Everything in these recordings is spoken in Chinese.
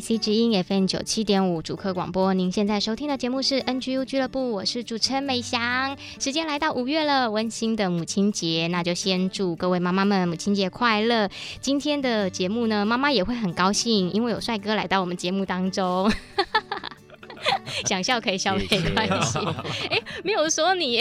IC 之音 FM 九七点五主客广播，您现在收听的节目是 NGU 俱乐部，我是主持人美翔。时间来到五月了，温馨的母亲节，那就先祝各位妈妈们母亲节快乐。今天的节目呢，妈妈也会很高兴，因为有帅哥来到我们节目当中。想笑可以笑，没关系。哎，没有说你。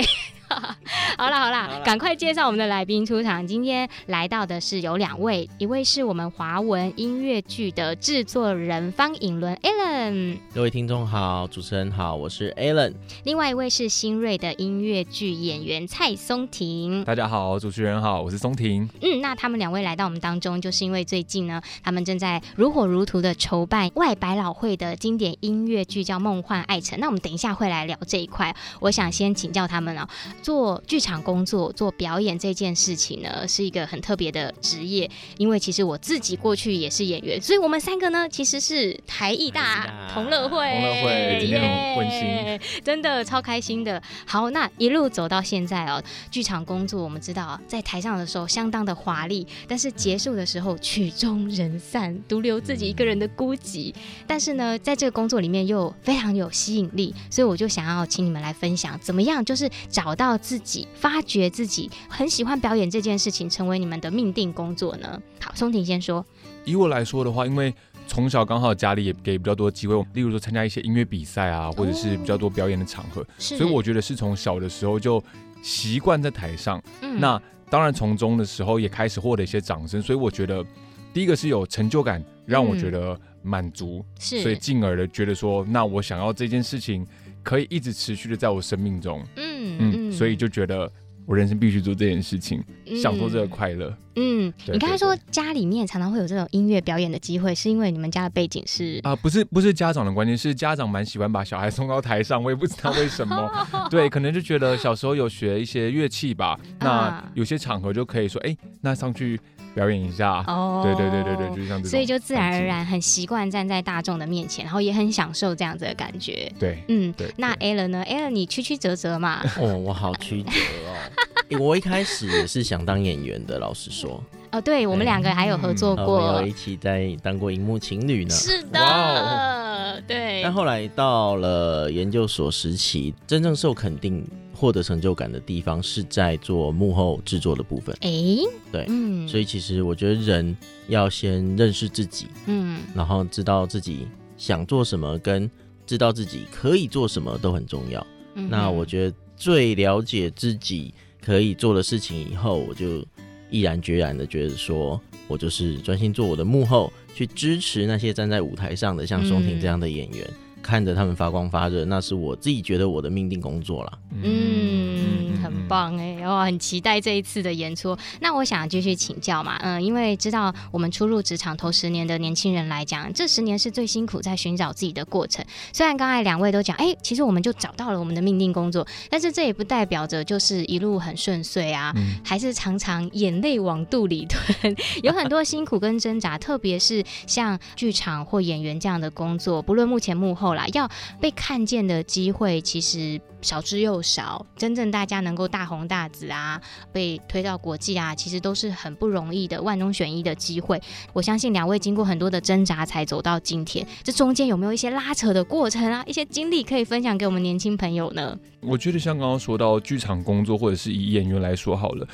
好了好了，赶快介绍我们的来宾出场。今天来到的是有两位，一位是我们华文音乐剧的制作人方颖伦 Alan。各位听众好，主持人好，我是 Alan。另外一位是新锐的音乐剧演员蔡松婷。大家好，主持人好，我是松婷。嗯，那他们两位来到我们当中，就是因为最近呢，他们正在如火如荼的筹办外百老汇的经典音乐剧，叫《梦幻爱城》。那我们等一下会来聊这一块。我想先请教他们哦。做剧场工作、做表演这件事情呢，是一个很特别的职业。因为其实我自己过去也是演员，所以我们三个呢，其实是台艺大同乐会，同乐会今天很温馨，yeah, 真的超开心的。好，那一路走到现在哦，剧场工作我们知道，在台上的时候相当的华丽，但是结束的时候曲终人散，独留自己一个人的孤寂。但是呢，在这个工作里面又非常有吸引力，所以我就想要请你们来分享，怎么样就是找到。自己发掘自己很喜欢表演这件事情，成为你们的命定工作呢？好，松婷先说。以我来说的话，因为从小刚好家里也给比较多机会，例如说参加一些音乐比赛啊，或者是比较多表演的场合，哦、所以我觉得是从小的时候就习惯在台上。嗯、那当然从中的时候也开始获得一些掌声，所以我觉得第一个是有成就感，让我觉得满足，是、嗯，所以进而的觉得说，那我想要这件事情。可以一直持续的在我生命中，嗯嗯，所以就觉得我人生必须做这件事情，嗯、享受这个快乐。嗯，你刚才说家里面常常会有这种音乐表演的机会，是因为你们家的背景是啊、呃，不是不是家长的关系，是家长蛮喜欢把小孩送到台上，我也不知道为什么，对，可能就觉得小时候有学一些乐器吧，那有些场合就可以说，哎、欸，那上去。表演一下哦，对对对对对，就像这种，所以就自然而然很习惯站在大众的面前，然后也很享受这样子的感觉。对，嗯，对。那 Alan 呢？Alan 你曲曲折折嘛？哦，我好曲折哦。我一开始也是想当演员的，老实说。哦，对，我们两个还有合作过，嗯、有一起在当过荧幕情侣呢。是的，哇对。但后来到了研究所时期，真正受肯定。获得成就感的地方是在做幕后制作的部分。哎、欸，对，嗯，所以其实我觉得人要先认识自己，嗯，然后知道自己想做什么，跟知道自己可以做什么都很重要。嗯、那我觉得最了解自己可以做的事情以后，我就毅然决然的觉得说，我就是专心做我的幕后，去支持那些站在舞台上的像松廷这样的演员。嗯看着他们发光发热，那是我自己觉得我的命定工作了。嗯，很棒哎，我很期待这一次的演出。那我想继续请教嘛，嗯，因为知道我们初入职场头十年的年轻人来讲，这十年是最辛苦在寻找自己的过程。虽然刚才两位都讲，哎、欸，其实我们就找到了我们的命定工作，但是这也不代表着就是一路很顺遂啊，嗯、还是常常眼泪往肚里吞，有很多辛苦跟挣扎。特别是像剧场或演员这样的工作，不论幕前幕后啦。要被看见的机会其实少之又少，真正大家能够大红大紫啊，被推到国际啊，其实都是很不容易的，万中选一的机会。我相信两位经过很多的挣扎才走到今天，这中间有没有一些拉扯的过程啊？一些经历可以分享给我们年轻朋友呢？我觉得像刚刚说到剧场工作，或者是以演员来说好了，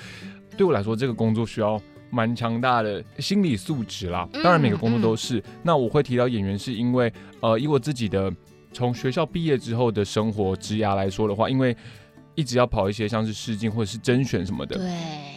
对我来说这个工作需要蛮强大的心理素质啦，当然每个工作都是。嗯嗯、那我会提到演员，是因为呃，以我自己的从学校毕业之后的生活职涯来说的话，因为一直要跑一些像是试镜或者是甄选什么的，对，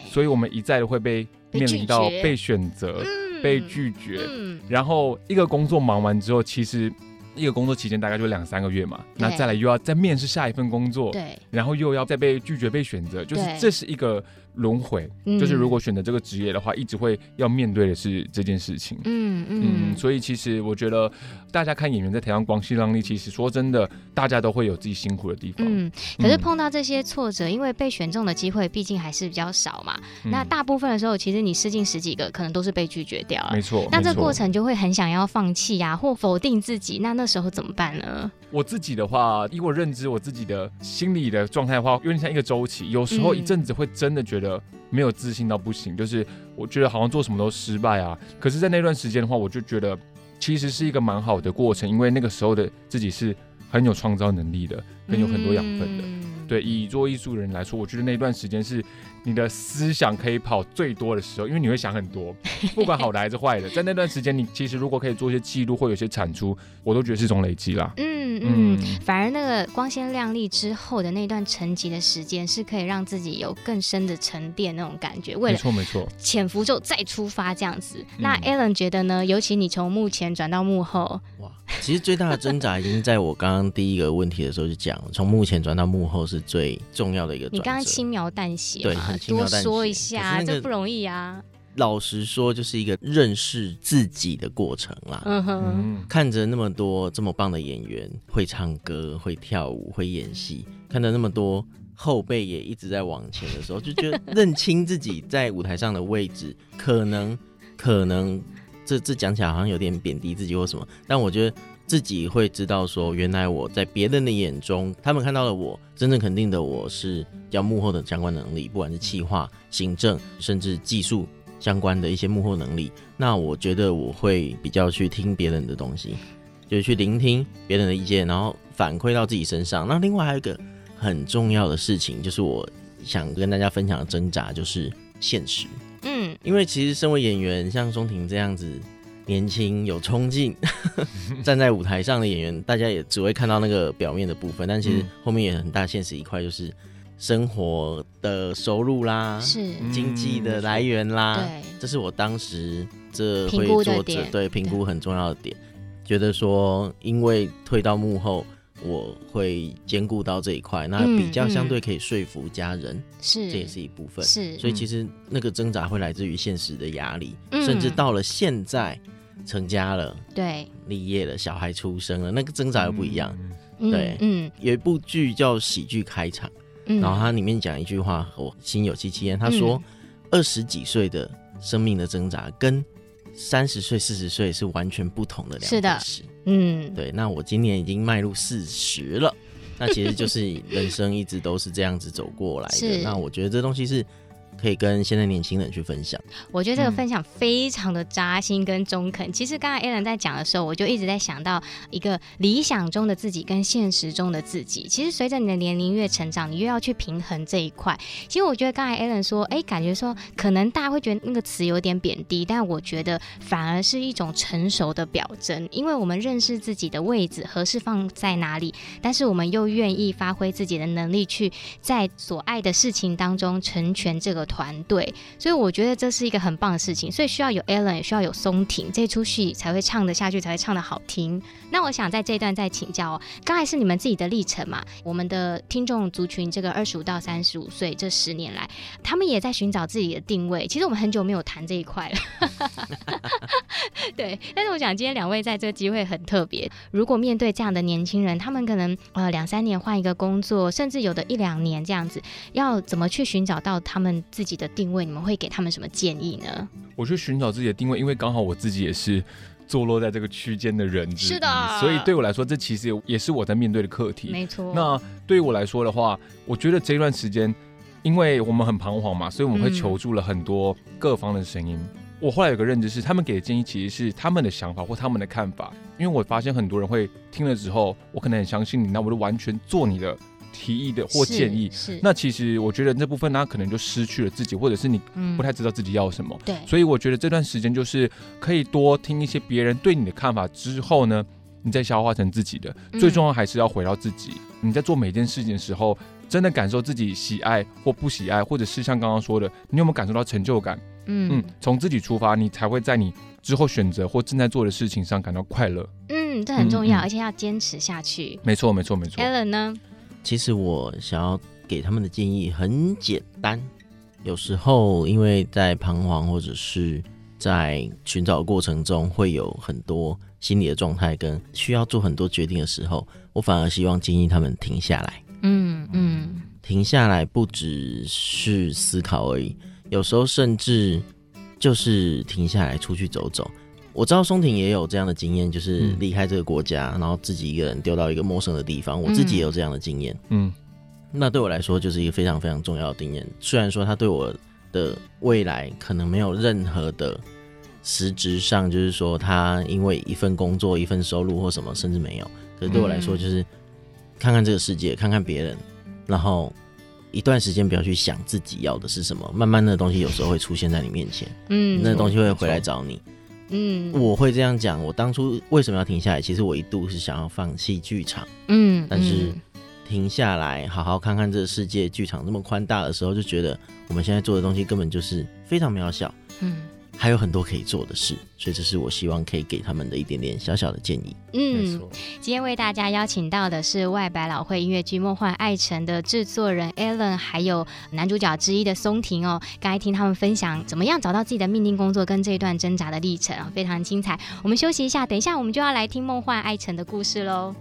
所以我们一再的会被面临到被选择。被拒绝，嗯，然后一个工作忙完之后，其实一个工作期间大概就两三个月嘛，那再来又要再面试下一份工作，对，然后又要再被拒绝被选择，就是这是一个。轮回，就是如果选择这个职业的话，一直会要面对的是这件事情。嗯嗯，嗯，所以其实我觉得，大家看演员在台上光鲜亮丽，其实说真的，大家都会有自己辛苦的地方。嗯，可是碰到这些挫折，因为被选中的机会毕竟还是比较少嘛。嗯、那大部分的时候，其实你试镜十几个，可能都是被拒绝掉了。没错。那这过程就会很想要放弃呀、啊，或否定自己。那那时候怎么办呢？我自己的话，以我认知我自己的心理的状态的话，有点像一个周期。有时候一阵子会真的觉得。没有自信到不行，就是我觉得好像做什么都失败啊。可是，在那段时间的话，我就觉得其实是一个蛮好的过程，因为那个时候的自己是很有创造能力的，很有很多养分的。嗯、对，以做艺术人来说，我觉得那段时间是你的思想可以跑最多的时候，因为你会想很多，不管好的还是坏的。在那段时间，你其实如果可以做一些记录或有些产出，我都觉得是一种累积啦。嗯。嗯，反而那个光鲜亮丽之后的那段沉寂的时间，是可以让自己有更深的沉淀那种感觉。为了没错没错，潜伏之后再出发这样子。嗯、那 Alan 觉得呢？尤其你从幕前转到幕后，哇，其实最大的挣扎已经在我刚刚第一个问题的时候就讲了，从幕前转到幕后是最重要的一个。你刚刚轻描淡写嘛，多说一下，那个、这不容易啊。老实说，就是一个认识自己的过程啦。嗯哼，看着那么多这么棒的演员，会唱歌、会跳舞、会演戏，看着那么多后辈也一直在往前的时候，就觉得认清自己在舞台上的位置，可能可能这这讲起来好像有点贬低自己或什么，但我觉得自己会知道说，原来我在别人的眼中，他们看到了我真正肯定的我是叫幕后的相关能力，不管是企划、行政，甚至技术。相关的一些幕后能力，那我觉得我会比较去听别人的东西，就是去聆听别人的意见，然后反馈到自己身上。那另外还有一个很重要的事情，就是我想跟大家分享的挣扎，就是现实。嗯，因为其实身为演员，像钟婷这样子年轻有冲劲，站在舞台上的演员，大家也只会看到那个表面的部分，但其实后面也很大现实一块就是。生活的收入啦，是。经济的来源啦，对、嗯，这是我当时这会做这对评估很重要的点，觉得说因为退到幕后，我会兼顾到这一块，那比较相对可以说服家人，是、嗯、这也是一部分，是，所以其实那个挣扎会来自于现实的压力，嗯、甚至到了现在成家了，对，立业了，小孩出生了，那个挣扎又不一样，嗯、对，嗯，有一部剧叫《喜剧开场》。然后它里面讲一句话，我心有戚戚焉。他说，二十几岁的生命的挣扎，跟三十岁、四十岁是完全不同的两件事。是的，嗯，对。那我今年已经迈入四十了，那其实就是 人生一直都是这样子走过来的。那我觉得这东西是。可以跟现在年轻人去分享，我觉得这个分享非常的扎心跟中肯。其实刚才 Alan 在讲的时候，我就一直在想到一个理想中的自己跟现实中的自己。其实随着你的年龄越成长，你越要去平衡这一块。其实我觉得刚才 Alan 说，哎，感觉说可能大家会觉得那个词有点贬低，但我觉得反而是一种成熟的表征，因为我们认识自己的位置合适放在哪里，但是我们又愿意发挥自己的能力，去在所爱的事情当中成全这个。团队，所以我觉得这是一个很棒的事情，所以需要有 Alan，也需要有松婷，这出戏才会唱得下去，才会唱得好听。那我想在这一段再请教哦，刚才是你们自己的历程嘛？我们的听众族群，这个二十五到三十五岁这十年来，他们也在寻找自己的定位。其实我们很久没有谈这一块了，对。但是我想今天两位在这个机会很特别，如果面对这样的年轻人，他们可能呃两三年换一个工作，甚至有的一两年这样子，要怎么去寻找到他们自己的定位，你们会给他们什么建议呢？我去寻找自己的定位，因为刚好我自己也是坐落在这个区间的人，是的，所以对我来说，这其实也是我在面对的课题。没错。那对于我来说的话，我觉得这段时间，因为我们很彷徨嘛，所以我们会求助了很多各方的声音。嗯、我后来有个认知是，他们给的建议其实是他们的想法或他们的看法，因为我发现很多人会听了之后，我可能很相信你，那我就完全做你的。提议的或建议，是，是那其实我觉得这部分他可能就失去了自己，或者是你不太知道自己要什么。对、嗯，所以我觉得这段时间就是可以多听一些别人对你的看法之后呢，你再消化成自己的。最重要还是要回到自己。嗯、你在做每件事情的时候，真的感受自己喜爱或不喜爱，或者是像刚刚说的，你有没有感受到成就感？嗯，从自己出发，你才会在你之后选择或正在做的事情上感到快乐。嗯，这很重要，嗯、而且要坚持下去。没错，没错，没错。Alan 呢？其实我想要给他们的建议很简单。有时候因为在彷徨或者是在寻找过程中，会有很多心理的状态跟需要做很多决定的时候，我反而希望建议他们停下来。嗯嗯，停下来不只是思考而已，有时候甚至就是停下来出去走走。我知道松婷也有这样的经验，就是离开这个国家，然后自己一个人丢到一个陌生的地方。我自己也有这样的经验。嗯。那对我来说就是一个非常非常重要的经验。虽然说他对我的未来可能没有任何的实质上，就是说他因为一份工作、一份收入或什么，甚至没有。可是对我来说，就是看看这个世界，看看别人，然后一段时间不要去想自己要的是什么，慢慢的东西有时候会出现在你面前。嗯，那东西会回来找你。嗯，我会这样讲。我当初为什么要停下来？其实我一度是想要放弃剧场。嗯，但是。停下来，好好看看这个世界。剧场那么宽大的时候，就觉得我们现在做的东西根本就是非常渺小。嗯，还有很多可以做的事，所以这是我希望可以给他们的一点点小小的建议。嗯，没错。今天为大家邀请到的是外百老汇音乐剧《梦幻爱城》的制作人 Alan，还有男主角之一的松婷哦。刚才听他们分享怎么样找到自己的命定工作跟这一段挣扎的历程啊，非常精彩。我们休息一下，等一下我们就要来听《梦幻爱城》的故事喽。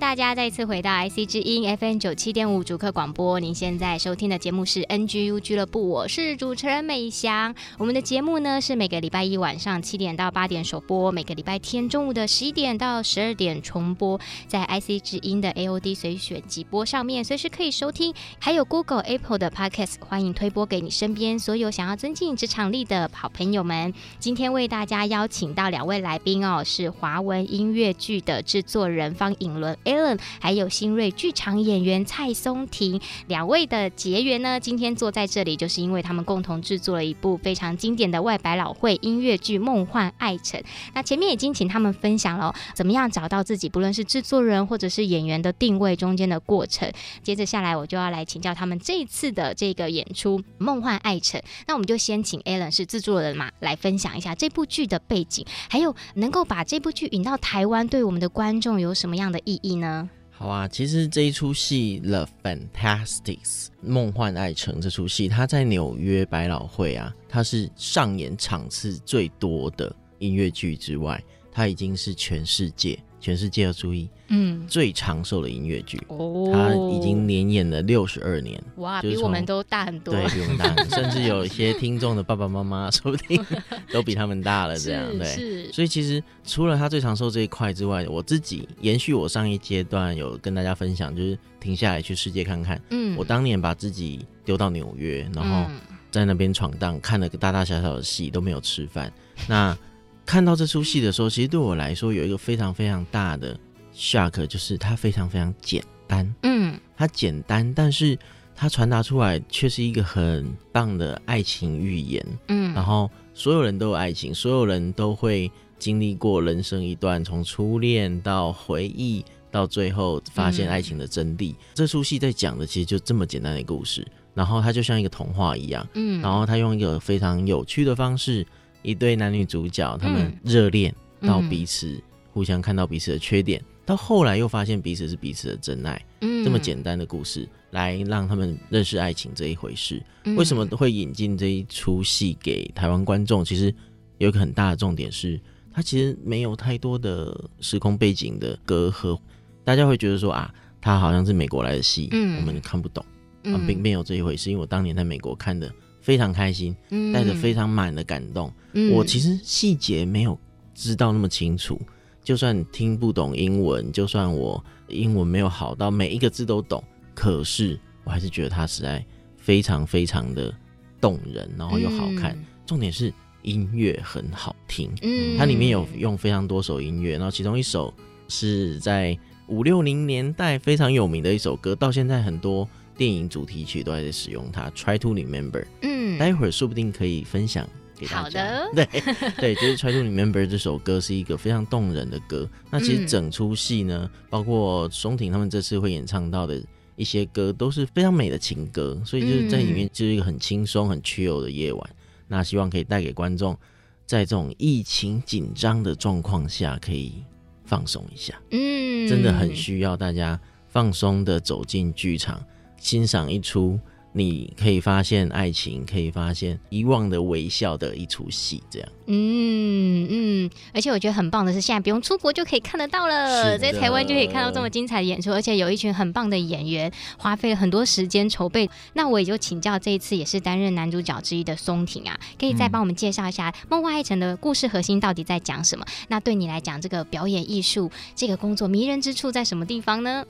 大家再次回到 IC 之音 FM 九七点五主客广播。您现在收听的节目是 NGU 俱乐部，我是主持人美翔。我们的节目呢是每个礼拜一晚上七点到八点首播，每个礼拜天中午的十一点到十二点重播，在 IC 之音的 AOD 随选即播上面随时可以收听。还有 Google、Apple 的 Podcast，欢迎推播给你身边所有想要增进职场力的好朋友们。今天为大家邀请到两位来宾哦，是华文音乐剧的制作人方颖伦。Allen 还有新锐剧场演员蔡松婷两位的结缘呢，今天坐在这里就是因为他们共同制作了一部非常经典的外百老汇音乐剧《梦幻爱城》。那前面已经请他们分享了怎么样找到自己，不论是制作人或者是演员的定位中间的过程。接着下来，我就要来请教他们这一次的这个演出《梦幻爱城》。那我们就先请 Allen 是制作人嘛，来分享一下这部剧的背景，还有能够把这部剧引到台湾，对我们的观众有什么样的意义呢？好啊，其实这一出戏《The Fantastics》梦幻爱城这出戏，它在纽约百老汇啊，它是上演场次最多的音乐剧之外，它已经是全世界。全世界要注意，嗯，最长寿的音乐剧，哦，他已经连演了六十二年，哇，比我们都大很多，对，比我们大很多，甚至有一些听众的爸爸妈妈，说不定 都比他们大了，这样，对，是，所以其实除了他最长寿这一块之外，我自己延续我上一阶段有跟大家分享，就是停下来去世界看看，嗯，我当年把自己丢到纽约，然后在那边闯荡，看了个大大小小的戏都没有吃饭，那。看到这出戏的时候，其实对我来说有一个非常非常大的 shock，就是它非常非常简单。嗯，它简单，但是它传达出来却是一个很棒的爱情寓言。嗯，然后所有人都有爱情，所有人都会经历过人生一段从初恋到回忆，到最后发现爱情的真谛。嗯，这出戏在讲的其实就这么简单的故事，然后它就像一个童话一样。嗯，然后它用一个非常有趣的方式。一对男女主角，他们热恋到彼此、嗯、互相看到彼此的缺点，到后来又发现彼此是彼此的真爱。嗯，这么简单的故事，来让他们认识爱情这一回事。嗯、为什么会引进这一出戏给台湾观众？其实有一个很大的重点是，它其实没有太多的时空背景的隔阂。大家会觉得说啊，它好像是美国来的戏，嗯，我们看不懂。嗯，并没有这一回事，因为我当年在美国看的。非常开心，带着非常满的感动。嗯、我其实细节没有知道那么清楚，就算听不懂英文，就算我英文没有好到每一个字都懂，可是我还是觉得它实在非常非常的动人，然后又好看。嗯、重点是音乐很好听。嗯，它里面有用非常多首音乐，然后其中一首是在五六零年代非常有名的一首歌，到现在很多电影主题曲都还在使用它。Try to remember。嗯，待会儿说不定可以分享。好的，对对，就是《Try to Remember》这首歌是一个非常动人的歌。那其实整出戏呢，嗯、包括松婷他们这次会演唱到的一些歌，都是非常美的情歌。所以就是在里面就是一个很轻松、很 chill 的夜晚。嗯、那希望可以带给观众，在这种疫情紧张的状况下，可以放松一下。嗯，真的很需要大家放松的走进剧场，欣赏一出。你可以发现爱情，可以发现遗忘的微笑的一出戏，这样。嗯嗯，而且我觉得很棒的是，现在不用出国就可以看得到了，在台湾就可以看到这么精彩的演出，而且有一群很棒的演员，花费了很多时间筹备。那我也就请教这一次也是担任男主角之一的松婷啊，可以再帮我们介绍一下《梦幻爱城》的故事核心到底在讲什么？那对你来讲，这个表演艺术这个工作迷人之处在什么地方呢？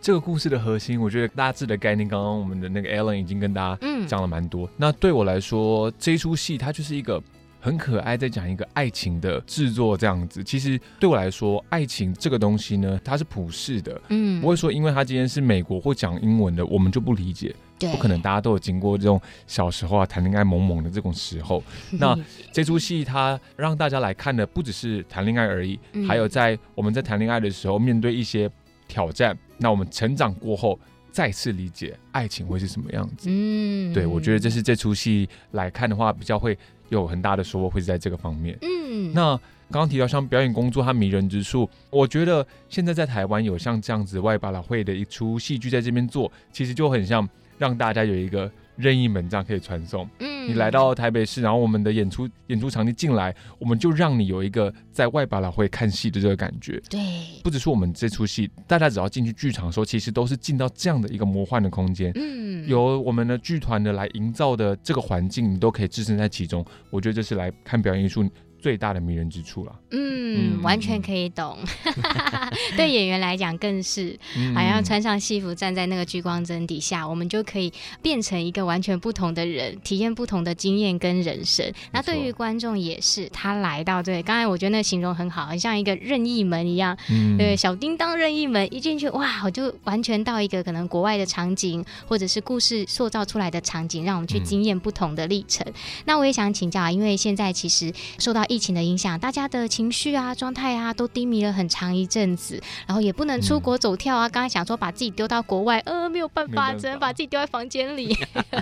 这个故事的核心，我觉得大致的概念，刚刚我们的那个 Alan 已经跟大家讲了蛮多。嗯、那对我来说，这一出戏它就是一个很可爱，在讲一个爱情的制作这样子。其实对我来说，爱情这个东西呢，它是普世的，嗯，不会说因为它今天是美国或讲英文的，我们就不理解。对，不可能大家都有经过这种小时候啊谈恋爱萌萌的这种时候。那这出戏它让大家来看的，不只是谈恋爱而已，嗯、还有在我们在谈恋爱的时候面对一些挑战。那我们成长过后，再次理解爱情会是什么样子。嗯，对，我觉得这是这出戏来看的话，比较会有很大的收获，会是在这个方面。嗯，那刚刚提到像表演工作它迷人之处，我觉得现在在台湾有像这样子外百老会的一出戏剧在这边做，其实就很像让大家有一个。任意门这样可以传送。嗯，你来到台北市，然后我们的演出演出场地进来，我们就让你有一个在外百老汇看戏的这个感觉。对，不只是我们这出戏，大家只要进去剧场的时候，其实都是进到这样的一个魔幻的空间。嗯，由我们的剧团的来营造的这个环境，你都可以置身在其中。我觉得这是来看表演艺术最大的迷人之处了。嗯，嗯，完全可以懂。对演员来讲更是，好像穿上戏服站在那个聚光灯底下，我们就可以变成一个完全不同的人，体验不同的经验跟人生。那对于观众也是，他来到对，刚才我觉得那个形容很好，很像一个任意门一样。嗯，对，小叮当任意门一进去，哇，我就完全到一个可能国外的场景，或者是故事塑造出来的场景，让我们去经验不同的历程。嗯、那我也想请教啊，因为现在其实受到疫情的影响，大家的情绪啊、状态啊都低迷了很长一阵子，然后也不能出国走跳啊。刚刚想说把自己丢到国外，呃，没有办法，只能把自己丢在房间里。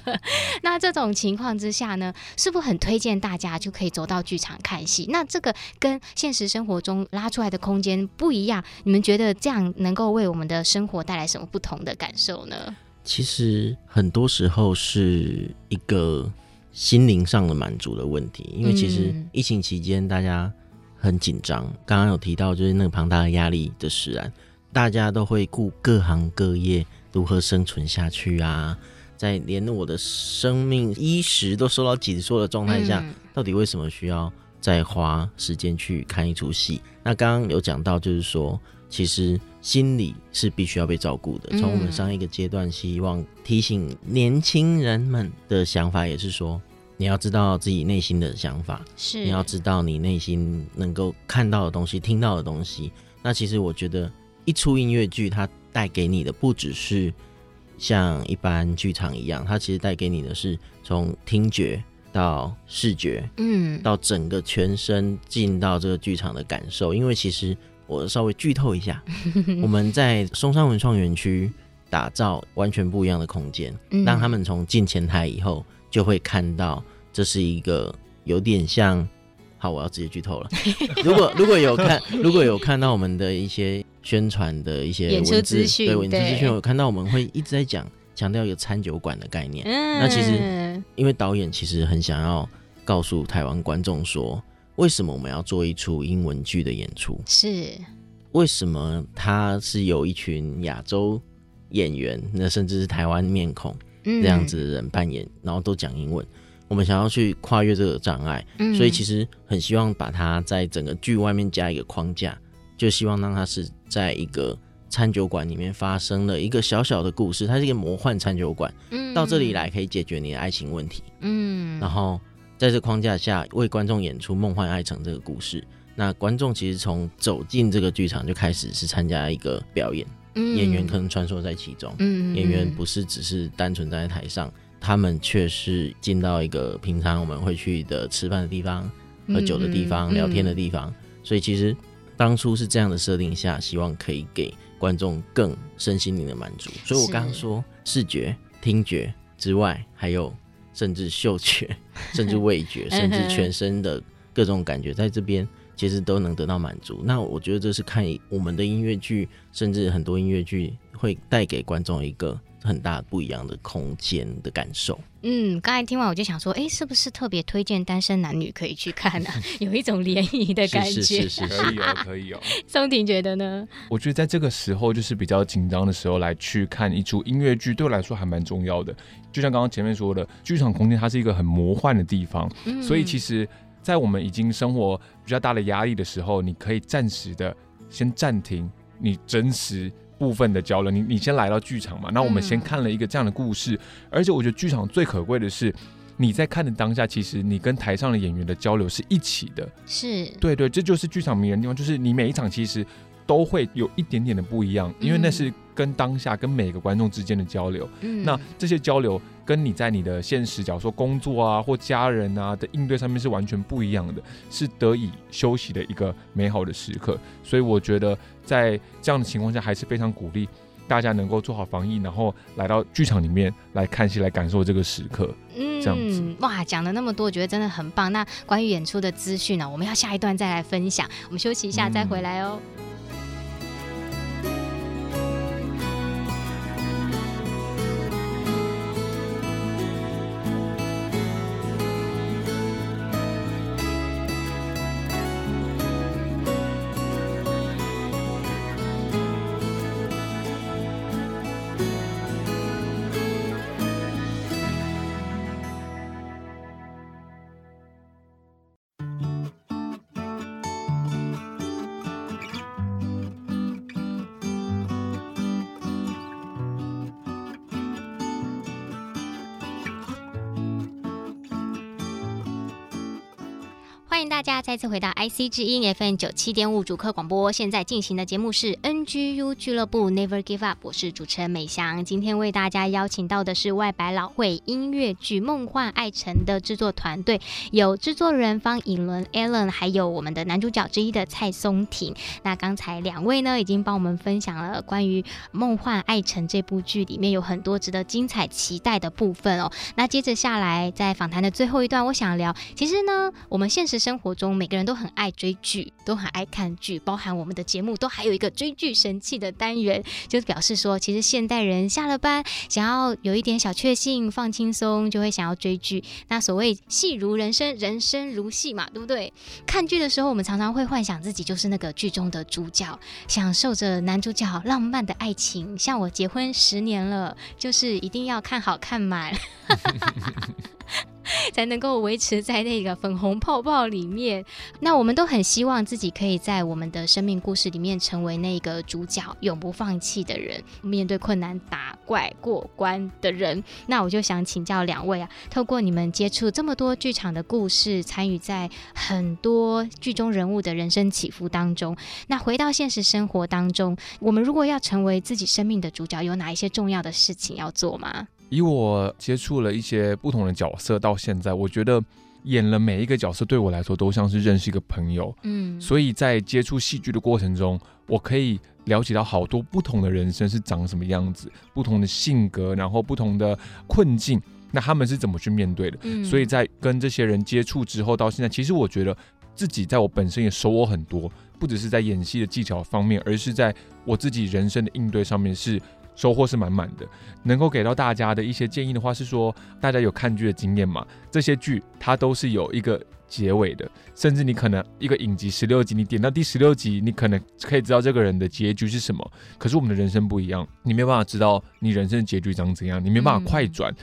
那这种情况之下呢，是不是很推荐大家就可以走到剧场看戏？那这个跟现实生活中拉出来的空间不一样，你们觉得这样能够为我们的生活带来什么不同的感受呢？其实很多时候是一个。心灵上的满足的问题，因为其实疫情期间大家很紧张，刚刚有提到就是那个庞大的压力的使然，大家都会顾各行各业如何生存下去啊，在连我的生命衣食都受到紧缩的状态下，到底为什么需要再花时间去看一出戏？那刚刚有讲到，就是说其实心理是必须要被照顾的。从我们上一个阶段，希望提醒年轻人们的想法，也是说。你要知道自己内心的想法，是你要知道你内心能够看到的东西、听到的东西。那其实我觉得，一出音乐剧，它带给你的不只是像一般剧场一样，它其实带给你的是从听觉到视觉，嗯，到整个全身进到这个剧场的感受。因为其实我稍微剧透一下，我们在松山文创园区打造完全不一样的空间，让他们从进前台以后。就会看到这是一个有点像，好，我要直接剧透了。如果如果有看，如果有看到我们的一些宣传的一些文字对文字资讯，有看到我们会一直在讲强调一个餐酒馆的概念。嗯，那其实因为导演其实很想要告诉台湾观众说，为什么我们要做一出英文剧的演出？是为什么他是有一群亚洲演员，那甚至是台湾面孔。这样子的人扮演，然后都讲英文。我们想要去跨越这个障碍，嗯、所以其实很希望把它在整个剧外面加一个框架，就希望让它是在一个餐酒馆里面发生了一个小小的故事。它是一个魔幻餐酒馆，嗯、到这里来可以解决你的爱情问题。嗯，然后在这框架下为观众演出《梦幻爱城》这个故事。那观众其实从走进这个剧场就开始是参加一个表演，嗯、演员可能穿梭在其中，嗯、演员不是只是单纯站在台上，他们却是进到一个平常我们会去的吃饭的地方、喝酒的地方、嗯、聊天的地方。所以其实当初是这样的设定下，希望可以给观众更身心灵的满足。所以我刚刚说视觉、听觉之外，还有甚至嗅觉、甚至味觉，甚至全身的各种感觉，在这边。其实都能得到满足。那我觉得这是看我们的音乐剧，甚至很多音乐剧会带给观众一个很大不一样的空间的感受。嗯，刚才听完我就想说，哎，是不是特别推荐单身男女可以去看呢、啊？有一种联谊的感觉。是是是，是，可以哦，可以哦。松婷觉得呢？我觉得在这个时候，就是比较紧张的时候来去看一出音乐剧，对我来说还蛮重要的。就像刚刚前面说的，剧场空间它是一个很魔幻的地方，嗯、所以其实。在我们已经生活比较大的压力的时候，你可以暂时的先暂停你真实部分的交流。你你先来到剧场嘛，那我们先看了一个这样的故事。嗯、而且我觉得剧场最可贵的是，你在看的当下，其实你跟台上的演员的交流是一起的。是，对对，这就是剧场迷人的地方，就是你每一场其实都会有一点点的不一样，因为那是跟当下跟每个观众之间的交流。嗯，那这些交流。跟你在你的现实，假如说工作啊或家人啊的应对上面是完全不一样的，是得以休息的一个美好的时刻。所以我觉得在这样的情况下，还是非常鼓励大家能够做好防疫，然后来到剧场里面来看戏，来感受这个时刻。嗯，这样子。哇，讲了那么多，我觉得真的很棒。那关于演出的资讯呢，我们要下一段再来分享。我们休息一下再回来哦。嗯大家再次回到 IC 之音 FM 九七点五主客广播。现在进行的节目是 NGU 俱乐部 Never Give Up，我是主持人美翔。今天为大家邀请到的是外百老汇音乐剧《梦幻爱城》的制作团队，有制作人方以伦 Alan，还有我们的男主角之一的蔡松廷。那刚才两位呢，已经帮我们分享了关于《梦幻爱城》这部剧里面有很多值得精彩期待的部分哦。那接着下来，在访谈的最后一段，我想聊，其实呢，我们现实生活中每个人都很爱追剧，都很爱看剧，包含我们的节目都还有一个追剧神器的单元，就是表示说，其实现代人下了班想要有一点小确幸、放轻松，就会想要追剧。那所谓戏如人生，人生如戏嘛，对不对？看剧的时候，我们常常会幻想自己就是那个剧中的主角，享受着男主角浪漫的爱情。像我结婚十年了，就是一定要看好看满。才能够维持在那个粉红泡泡里面。那我们都很希望自己可以在我们的生命故事里面成为那个主角，永不放弃的人，面对困难打怪过关的人。那我就想请教两位啊，透过你们接触这么多剧场的故事，参与在很多剧中人物的人生起伏当中，那回到现实生活当中，我们如果要成为自己生命的主角，有哪一些重要的事情要做吗？以我接触了一些不同的角色到现在，我觉得演了每一个角色对我来说都像是认识一个朋友。嗯，所以在接触戏剧的过程中，我可以了解到好多不同的人生是长什么样子，不同的性格，然后不同的困境，那他们是怎么去面对的？嗯，所以在跟这些人接触之后到现在，其实我觉得自己在我本身也收获很多，不只是在演戏的技巧方面，而是在我自己人生的应对上面是。收获是满满的，能够给到大家的一些建议的话是说，大家有看剧的经验嘛？这些剧它都是有一个结尾的，甚至你可能一个影集十六集，你点到第十六集，你可能可以知道这个人的结局是什么。可是我们的人生不一样，你没有办法知道你人生的结局长怎样，你没办法快转。嗯、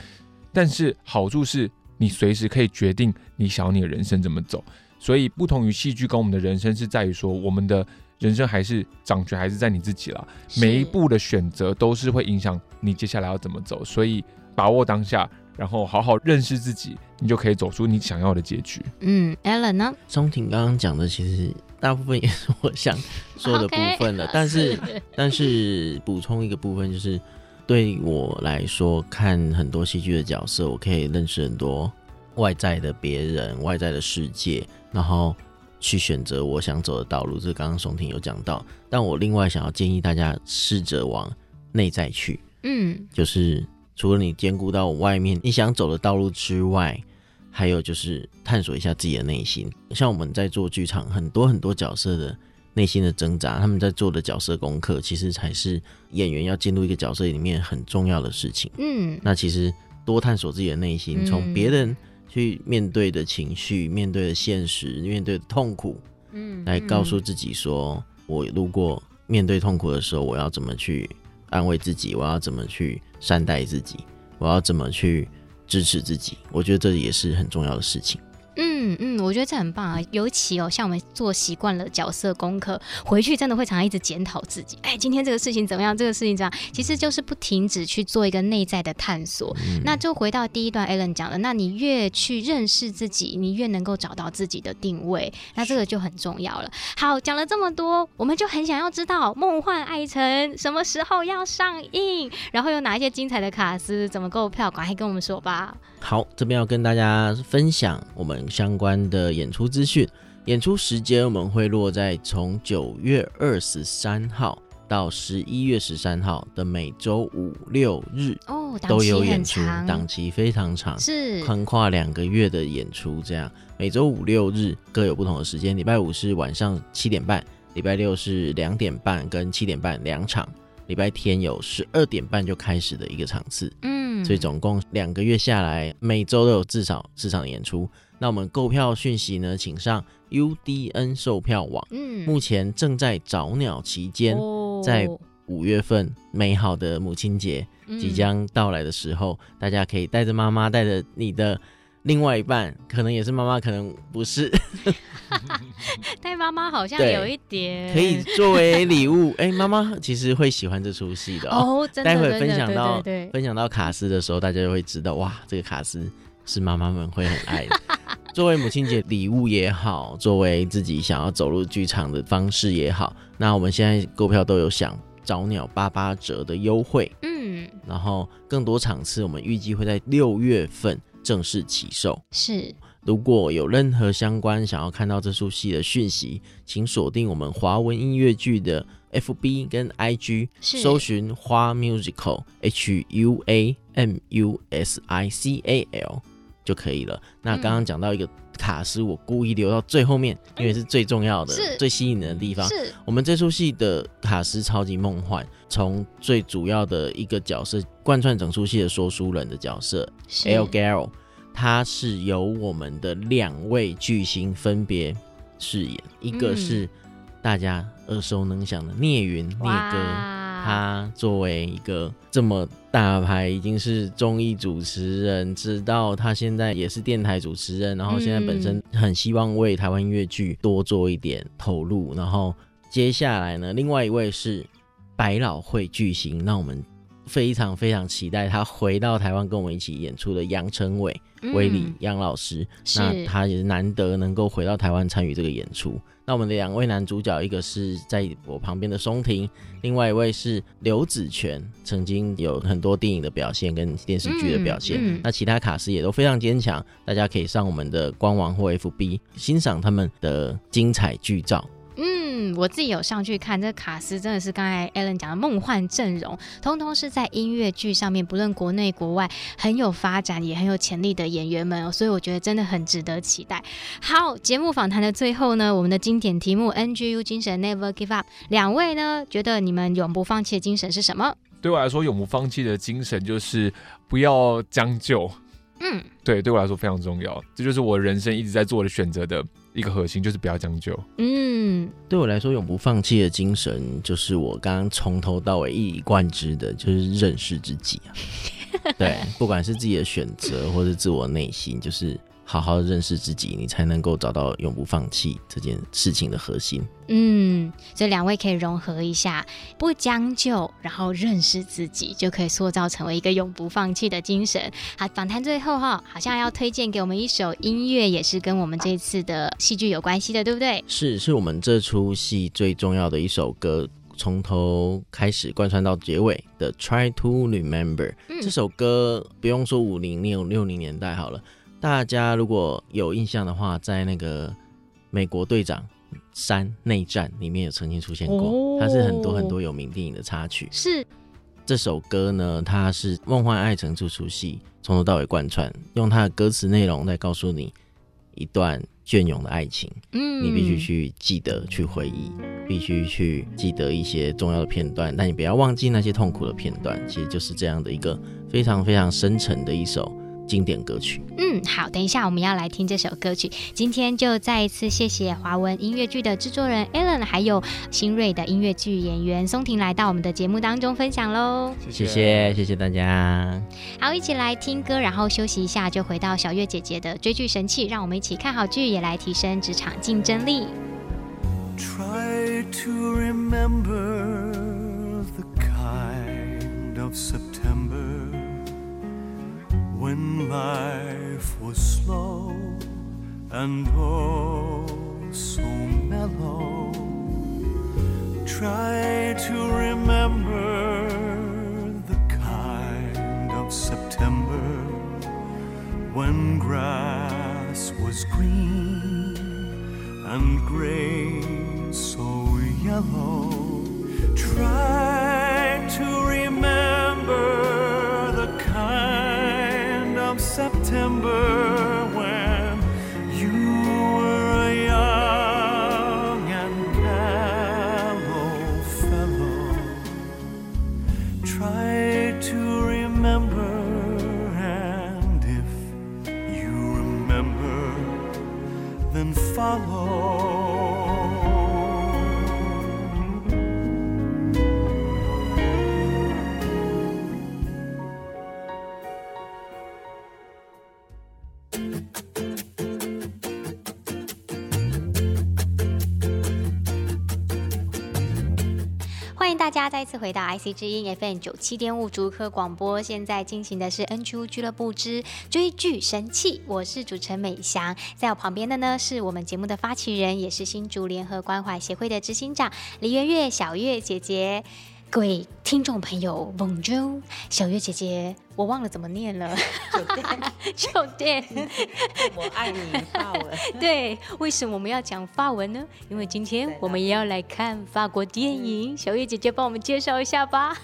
但是好处是你随时可以决定你想要你的人生怎么走。所以不同于戏剧跟我们的人生是在于说我们的。人生还是掌权还是在你自己了，每一步的选择都是会影响你接下来要怎么走，所以把握当下，然后好好认识自己，你就可以走出你想要的结局。嗯，Allen 呢？松婷刚刚讲的其实大部分也是我想说的部分了，Okay. 但是但是补充一个部分就是，对我来说，看很多戏剧的角色，我可以认识很多外在的别人、外在的世界，然后去选择我想走的道路。这刚刚松婷有讲到，但我另外想要建议大家试着往内在去，嗯，就是。除了你兼顾到外面你想走的道路之外，还有就是探索一下自己的内心。像我们在做剧场，很多很多角色的内心的挣扎，他们在做的角色功课，其实才是演员要进入一个角色里面很重要的事情。嗯，那其实多探索自己的内心，从别人去面对的情绪、面对的现实、面对的痛苦，嗯，来告诉自己说，我如果面对痛苦的时候，我要怎么去安慰自己？我要怎么去？善待自己，我要怎么去支持自己？我觉得这也是很重要的事情。嗯嗯嗯，我觉得这很棒啊！尤其哦，像我们做习惯了角色功课，回去真的会常常一直检讨自己。哎，今天这个事情怎么样？这个事情怎样？其实就是不停止去做一个内在的探索。嗯、那就回到第一段，Allen 讲的，那你越去认识自己，你越能够找到自己的定位。那这个就很重要了。好，讲了这么多，我们就很想要知道《梦幻爱城》什么时候要上映，然后有哪一些精彩的卡司，怎么购票？赶快跟我们说吧。好，这边要跟大家分享我们相关的演出资讯。演出时间我们会落在从九月二十三号到十一月十三号的每周五六日哦，都有演出，档期非常长，是横跨两个月的演出。这样每周五六日各有不同的时间，礼拜五是晚上七点半，礼拜六是两点半跟七点半两场，礼拜天有十二点半就开始的一个场次。嗯。所以总共两个月下来，每周都有至少四场演出。那我们购票讯息呢，请上 UDN 售票网。嗯，目前正在早鸟期间，哦、在五月份美好的母亲节即将到来的时候，嗯、大家可以带着妈妈，带着你的。另外一半可能也是妈妈，可能不是。带妈妈好像有一点可以作为礼物。哎、欸，妈妈其实会喜欢这出戏的哦。哦，待会分享到分享到卡斯的时候，大家就会知道，哇，这个卡司是妈妈们会很爱的。作为母亲节礼物也好，作为自己想要走入剧场的方式也好，那我们现在购票都有享早鸟八八折的优惠。嗯，然后更多场次，我们预计会在六月份。正式起售是，如果有任何相关想要看到这出戏的讯息，请锁定我们华文音乐剧的 FB 跟 IG，是搜寻花 Musical H U A M U S I C A L 就可以了。那刚刚讲到一个卡司，我故意留到最后面，嗯、因为是最重要的、最吸引人的地方。是我们这出戏的卡司超级梦幻，从最主要的一个角色。贯穿整出戏的说书人的角色，El Garo，他是由我们的两位巨星分别饰演，一个是大家耳熟能详的聂云聂哥，他作为一个这么大牌，已经是综艺主持人，直到他现在也是电台主持人，然后现在本身很希望为台湾音乐剧多做一点投入，然后接下来呢，另外一位是百老汇巨星，那我们。非常非常期待他回到台湾跟我们一起演出的杨成伟、威利杨老师，那他也是难得能够回到台湾参与这个演出。那我们的两位男主角，一个是在我旁边的松庭，另外一位是刘子权，曾经有很多电影的表现跟电视剧的表现。嗯嗯、那其他卡司也都非常坚强，大家可以上我们的官网或 FB 欣赏他们的精彩剧照。嗯，我自己有上去看，这卡斯真的是刚才 Allen 讲的梦幻阵容，通通是在音乐剧上面，不论国内国外很有发展也很有潜力的演员们哦，所以我觉得真的很值得期待。好，节目访谈的最后呢，我们的经典题目 NGU 精神 Never Give Up，两位呢觉得你们永不放弃的精神是什么？对我来说，永不放弃的精神就是不要将就。嗯，对，对我来说非常重要，这就是我人生一直在做的选择的一个核心，就是不要将就。嗯，对我来说，永不放弃的精神，就是我刚刚从头到尾一以贯之的，就是认识自己啊。对，不管是自己的选择，或是自我内心，就是好好认识自己，你才能够找到永不放弃这件事情的核心。嗯，这两位可以融合一下，不将就，然后认识自己，就可以塑造成为一个永不放弃的精神。好，访谈最后哈，好像要推荐给我们一首音乐，也是跟我们这次的戏剧有关系的，对不对？是，是我们这出戏最重要的一首歌，从头开始贯穿到结尾的《Try to Remember》。嗯，这首歌不用说五零六六零年代好了。大家如果有印象的话，在那个美国队长三内战里面有曾经出现过，哦、它是很多很多有名电影的插曲。是这首歌呢，它是《梦幻爱情》这出戏从头到尾贯穿，用它的歌词内容来告诉你一段隽永的爱情。嗯，你必须去记得，去回忆，必须去记得一些重要的片段，但你不要忘记那些痛苦的片段。其实就是这样的一个非常非常深沉的一首。经典歌曲，嗯，好，等一下我们要来听这首歌曲。今天就再一次谢谢华文音乐剧的制作人 Alan，还有新锐的音乐剧演员松婷来到我们的节目当中分享喽。谢谢，谢谢大家。好，一起来听歌，然后休息一下，就回到小月姐姐的追剧神器，让我们一起看好剧，也来提升职场竞争力。Try to remember the kind of When life was slow and oh so mellow, try to remember the kind of September when grass was green and grain so yellow. Try to remember September 回到 IC 之音 FN 九七点五竹科广播，现在进行的是 ng 俱乐部之追剧神器，我是主持人美翔，在我旁边的呢是我们节目的发起人，也是新竹联合关怀协会的执行长李媛月小月姐姐。各位听众朋友，Bonjour，小月姐姐，我忘了怎么念了。酒店，酒店，我爱你法文。对，为什么我们要讲法文呢？因为今天我们也要来看法国电影。小月姐姐帮我们介绍一下吧。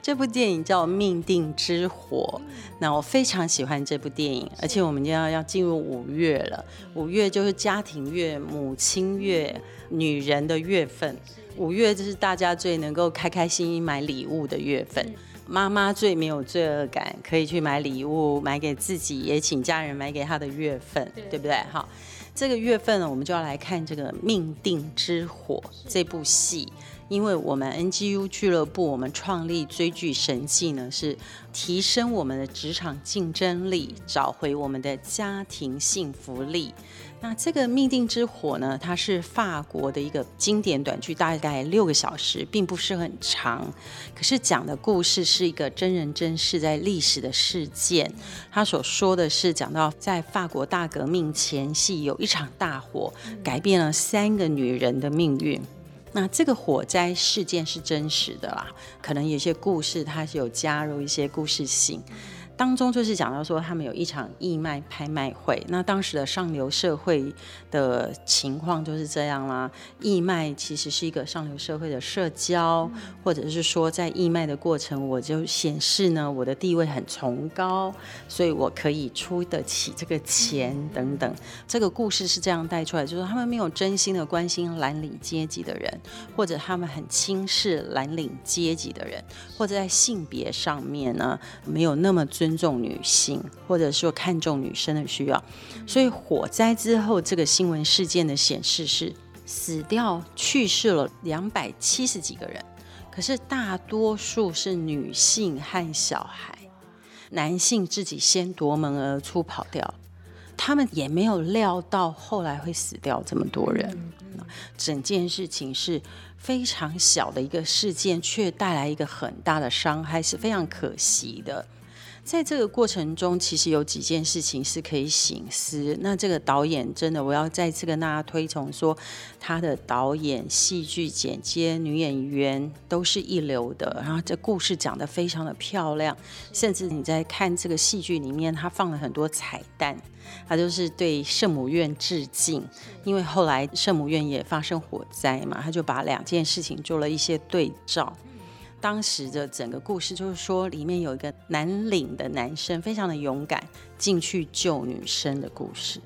这部电影叫《命定之火》，那我非常喜欢这部电影，而且我们就要要进入五月了。五月就是家庭月、母亲月、女人的月份。五月就是大家最能够开开心心买礼物的月份，妈妈最没有罪恶感，可以去买礼物买给自己，也请家人买给她的月份，对，对不对？好，这个月份呢，我们就要来看这个《命定之火》这部戏。因为我们 NGU 俱乐部，我们创立追剧神器呢，是提升我们的职场竞争力，找回我们的家庭幸福力。那这个命定之火呢，它是法国的一个经典短剧，大概六个小时，并不是很长。可是讲的故事是一个真人真事，在历史的事件。他所说的是讲到在法国大革命前夕，有一场大火，改变了三个女人的命运。那这个火灾事件是真实的啦，可能有些故事它是有加入一些故事性。当中就是讲到说，他们有一场义卖拍卖会。那当时的上流社会的情况就是这样啦。义卖其实是一个上流社会的社交，或者是说在义卖的过程，我就显示呢我的地位很崇高，所以我可以出得起这个钱等等。这个故事是这样带出来，就是他们没有真心的关心蓝领阶级的人，或者他们很轻视蓝领阶级的人，或者在性别上面呢没有那么尊。尊重女性，或者说看重女生的需要，所以火灾之后，这个新闻事件的显示是死掉、去世了两百七十几个人，可是大多数是女性和小孩，男性自己先夺门而出跑掉。他们也没有料到后来会死掉这么多人。整件事情是非常小的一个事件，却带来一个很大的伤害，是非常可惜的。在这个过程中，其实有几件事情是可以省思。那这个导演真的，我要再次跟大家推崇说，他的导演、戏剧剪接、女演员都是一流的。然后这故事讲得非常的漂亮，甚至你在看这个戏剧里面，他放了很多彩蛋，他就是对圣母院致敬。因为后来圣母院也发生火灾嘛，他就把两件事情做了一些对照。当时的整个故事就是说，里面有一个南岭的男生，非常的勇敢，进去救女生的故事。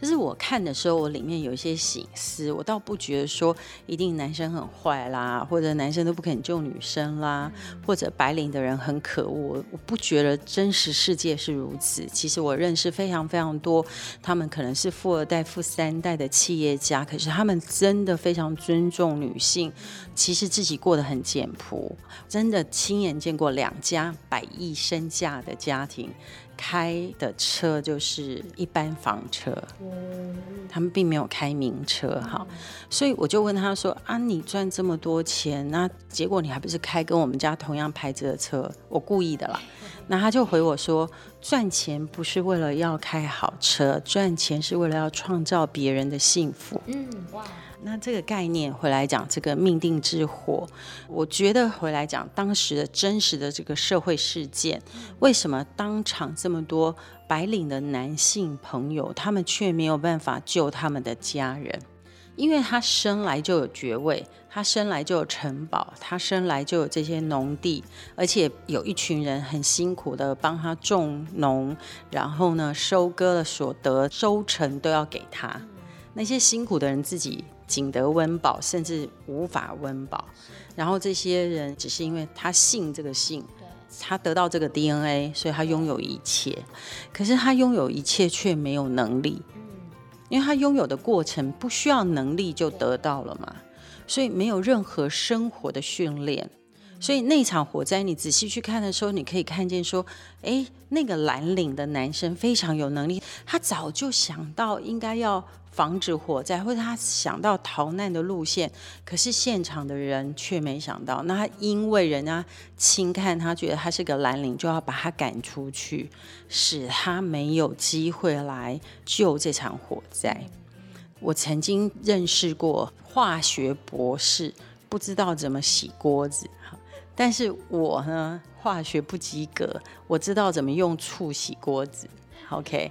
就是我看的时候，我里面有一些醒思，我倒不觉得说一定男生很坏啦，或者男生都不肯救女生啦，或者白领的人很可恶。我不觉得真实世界是如此。其实我认识非常非常多，他们可能是富二代、富三代的企业家，可是他们真的非常尊重女性，其实自己过得很简朴。真的亲眼见过两家百亿身价的家庭。开的车就是一般房车，他们并没有开名车哈，所以我就问他说：“啊，你赚这么多钱，那结果你还不是开跟我们家同样牌子的车？我故意的啦。”那他就回我说：“赚钱不是为了要开好车，赚钱是为了要创造别人的幸福。”嗯，哇。那这个概念回来讲，这个命定之火，我觉得回来讲当时的真实的这个社会事件，为什么当场这么多白领的男性朋友，他们却没有办法救他们的家人？因为他生来就有爵位，他生来就有城堡，他生来就有这些农地，而且有一群人很辛苦的帮他种农，然后呢，收割了所得收成都要给他。那些辛苦的人自己。仅得温饱，甚至无法温饱。然后这些人只是因为他信这个信，他得到这个 DNA，所以他拥有一切。可是他拥有一切却没有能力，因为他拥有的过程不需要能力就得到了嘛，所以没有任何生活的训练。所以那场火灾，你仔细去看的时候，你可以看见说，诶，那个蓝领的男生非常有能力，他早就想到应该要。防止火灾，或者他想到逃难的路线，可是现场的人却没想到。那他因为人家轻看他，觉得他是个蓝领，就要把他赶出去，使他没有机会来救这场火灾。我曾经认识过化学博士，不知道怎么洗锅子，但是我呢，化学不及格，我知道怎么用醋洗锅子。OK，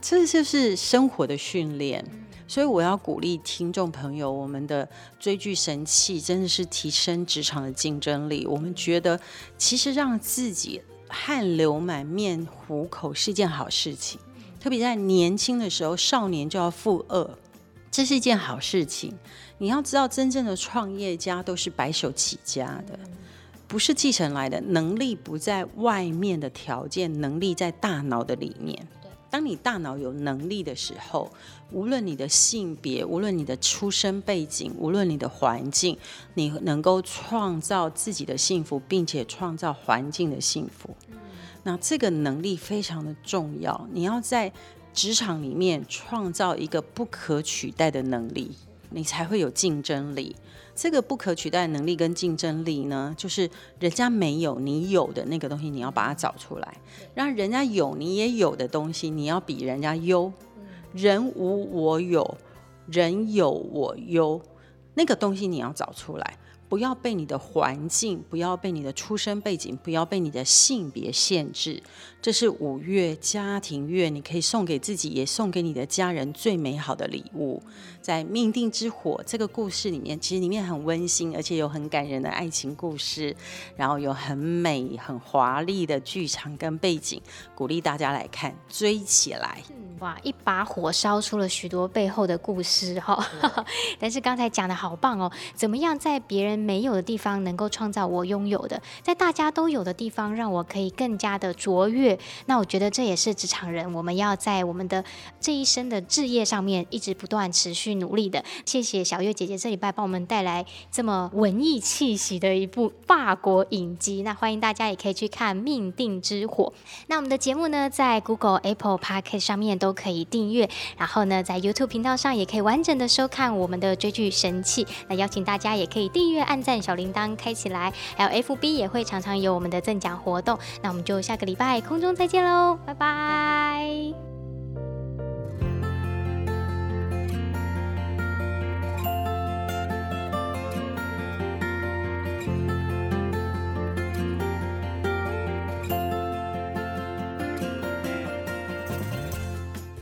这就是生活的训练。所以我要鼓励听众朋友，我们的追剧神器真的是提升职场的竞争力。我们觉得，其实让自己汗流满面糊口是一件好事情，特别在年轻的时候，少年就要富二，这是一件好事情。你要知道，真正的创业家都是白手起家的，不是继承来的。能力不在外面的条件，能力在大脑的里面。当你大脑有能力的时候，无论你的性别，无论你的出生背景，无论你的环境，你能够创造自己的幸福，并且创造环境的幸福。那这个能力非常的重要，你要在职场里面创造一个不可取代的能力，你才会有竞争力。这个不可取代的能力跟竞争力呢，就是人家没有你有的那个东西，你要把它找出来；让人家有你也有的东西，你要比人家优。人无我有，人有我优，那个东西你要找出来。不要被你的环境，不要被你的出生背景，不要被你的性别限制。这是五月家庭月，你可以送给自己，也送给你的家人最美好的礼物。在命定之火这个故事里面，其实里面很温馨，而且有很感人的爱情故事，然后有很美、很华丽的剧场跟背景，鼓励大家来看，追起来。哇，一把火烧出了许多背后的故事哈。但是刚才讲的好棒哦，怎么样在别人没有的地方，能够创造我拥有的，在大家都有的地方，让我可以更加的卓越。那我觉得这也是职场人我们要在我们的这一生的志业上面一直不断持续努力的。谢谢小月姐姐这礼拜帮我们带来这么文艺气息的一部法国影集。那欢迎大家也可以去看《命定之火》。那我们的节目呢，在 Google、Apple Podcast 上面都可以订阅，然后呢，在 YouTube 频道上也可以完整的收看我们的追剧神器。那邀请大家也可以订阅、按赞、小铃铛开起来，还有 FB 也会常常有我们的赠奖活动。那我们就下个礼拜空中再见喽，拜拜。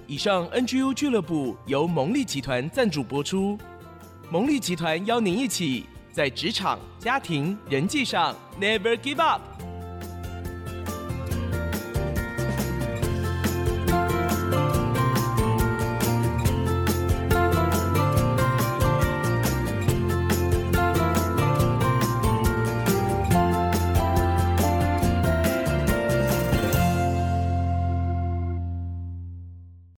以上 NGU 俱乐部由蒙利集团赞助播出。蒙利集团邀您一起在职场、家庭、人际上 Never Give Up。